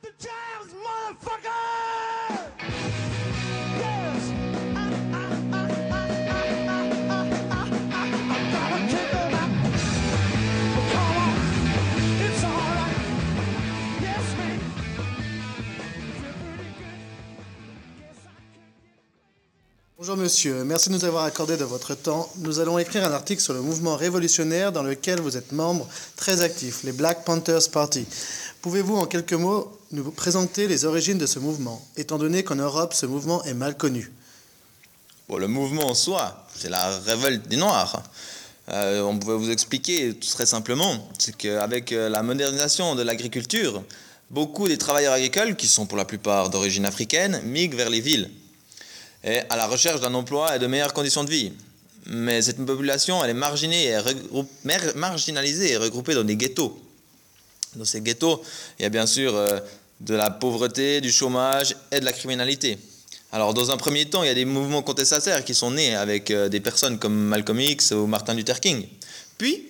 The Jams, motherfucker! Bonjour monsieur, merci de nous avoir accordé de votre temps. Nous allons écrire un article sur le mouvement révolutionnaire dans lequel vous êtes membre très actif, les Black Panthers Party. Pouvez-vous en quelques mots nous présenter les origines de ce mouvement, étant donné qu'en Europe ce mouvement est mal connu? Bon, le mouvement en soi, c'est la révolte des Noirs. Euh, on pouvait vous expliquer très simplement, c'est qu'avec euh, la modernisation de l'agriculture, beaucoup des travailleurs agricoles, qui sont pour la plupart d'origine africaine, migrent vers les villes et à la recherche d'un emploi et de meilleures conditions de vie. Mais cette population, elle est marginalisée et regroupée dans des ghettos. Dans ces ghettos, il y a bien sûr euh, de la pauvreté, du chômage et de la criminalité. Alors, dans un premier temps, il y a des mouvements contestataires qui sont nés avec euh, des personnes comme Malcolm X ou Martin Luther King. Puis,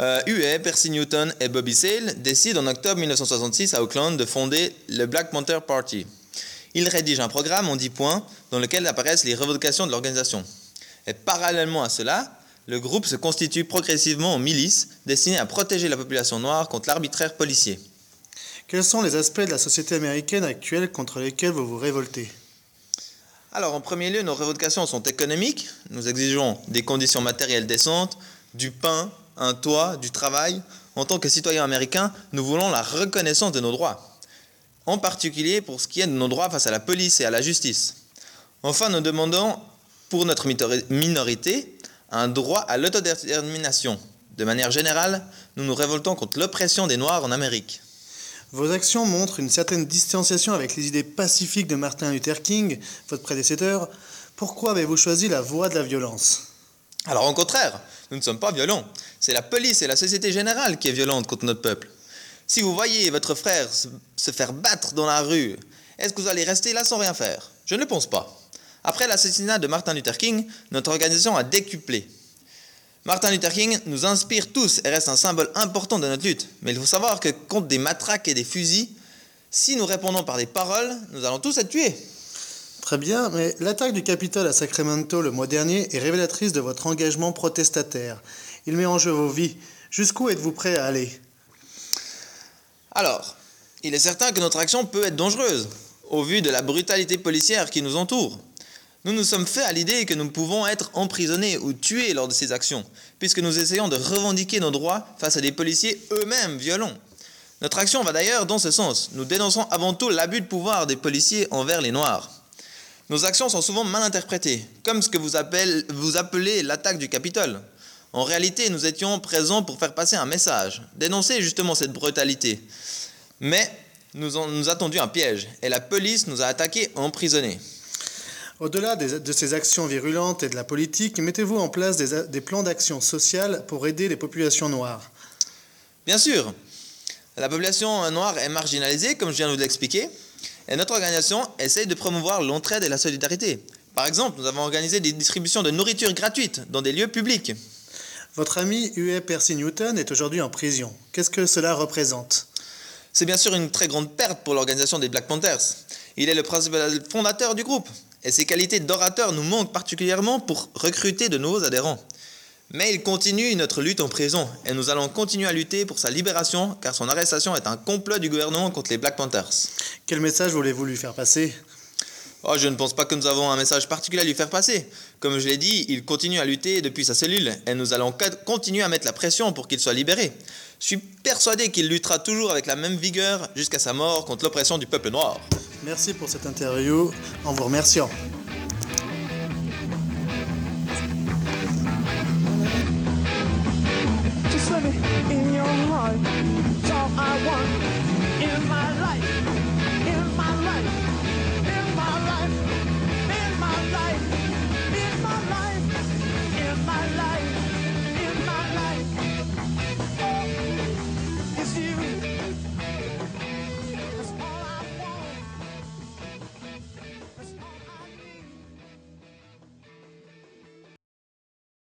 euh, Huey, Percy Newton et Bobby Sale décident en octobre 1966 à Auckland de fonder le Black Panther Party, il rédige un programme en 10 points dans lequel apparaissent les revendications de l'organisation. Et parallèlement à cela, le groupe se constitue progressivement en milice destinée à protéger la population noire contre l'arbitraire policier. Quels sont les aspects de la société américaine actuelle contre lesquels vous vous révoltez? Alors, en premier lieu, nos revendications sont économiques. Nous exigeons des conditions matérielles décentes, du pain, un toit, du travail. En tant que citoyens américains, nous voulons la reconnaissance de nos droits en particulier pour ce qui est de nos droits face à la police et à la justice. Enfin, nous demandons pour notre minorité un droit à l'autodétermination. De manière générale, nous nous révoltons contre l'oppression des Noirs en Amérique. Vos actions montrent une certaine distanciation avec les idées pacifiques de Martin Luther King, votre prédécesseur. Pourquoi avez-vous choisi la voie de la violence? Alors, au contraire, nous ne sommes pas violents. C'est la police et la société générale qui est violente contre notre peuple. Si vous voyez votre frère se faire battre dans la rue, est-ce que vous allez rester là sans rien faire? Je ne le pense pas. Après l'assassinat de Martin Luther King, notre organisation a décuplé. Martin Luther King nous inspire tous et reste un symbole important de notre lutte. Mais il faut savoir que contre des matraques et des fusils, si nous répondons par des paroles, nous allons tous être tués. Très bien, mais l'attaque du Capitole à Sacramento le mois dernier est révélatrice de votre engagement protestataire. Il met en jeu vos vies. Jusqu'où êtes-vous prêt à aller? Alors, il est certain que notre action peut être dangereuse, au vu de la brutalité policière qui nous entoure. Nous nous sommes faits à l'idée que nous pouvons être emprisonnés ou tués lors de ces actions, puisque nous essayons de revendiquer nos droits face à des policiers eux-mêmes violents. Notre action va d'ailleurs dans ce sens. Nous dénonçons avant tout l'abus de pouvoir des policiers envers les Noirs. Nos actions sont souvent mal interprétées, comme ce que vous, appelez l'attaque du Capitole. En réalité, nous étions présents pour faire passer un message, dénoncer justement cette brutalité. Mais nous, nous attendu un piège et la police nous a attaqués emprisonnés. Au-delà de ces actions virulentes et de la politique, mettez-vous en place des, des plans d'action sociale pour aider les populations noires Bien sûr. La population noire est marginalisée, comme je viens de vous l'expliquer, et notre organisation essaye de promouvoir l'entraide et la solidarité. Par exemple, nous avons organisé des distributions de nourriture gratuite dans des lieux publics. Votre ami Huey Percy Newton est aujourd'hui en prison. Qu'est-ce que cela représente? C'est bien sûr une très grande perte pour l'organisation des Black Panthers. Il est le principal fondateur du groupe, et ses qualités d'orateur nous manquent particulièrement pour recruter de nouveaux adhérents. Mais il continue notre lutte en prison, et nous allons continuer à lutter pour sa libération, car son arrestation est un complot du gouvernement contre les Black Panthers. Quel message voulez-vous lui faire passer? Oh, je ne pense pas que nous avons un message particulier à lui faire passer. Comme je l'ai dit, il continue à lutter depuis sa cellule et nous allons continuer à mettre la pression pour qu'il soit libéré. Je suis persuadé qu'il luttera toujours avec la même vigueur jusqu'à sa mort contre l'oppression du peuple noir. Merci pour cette interview en vous remerciant. Just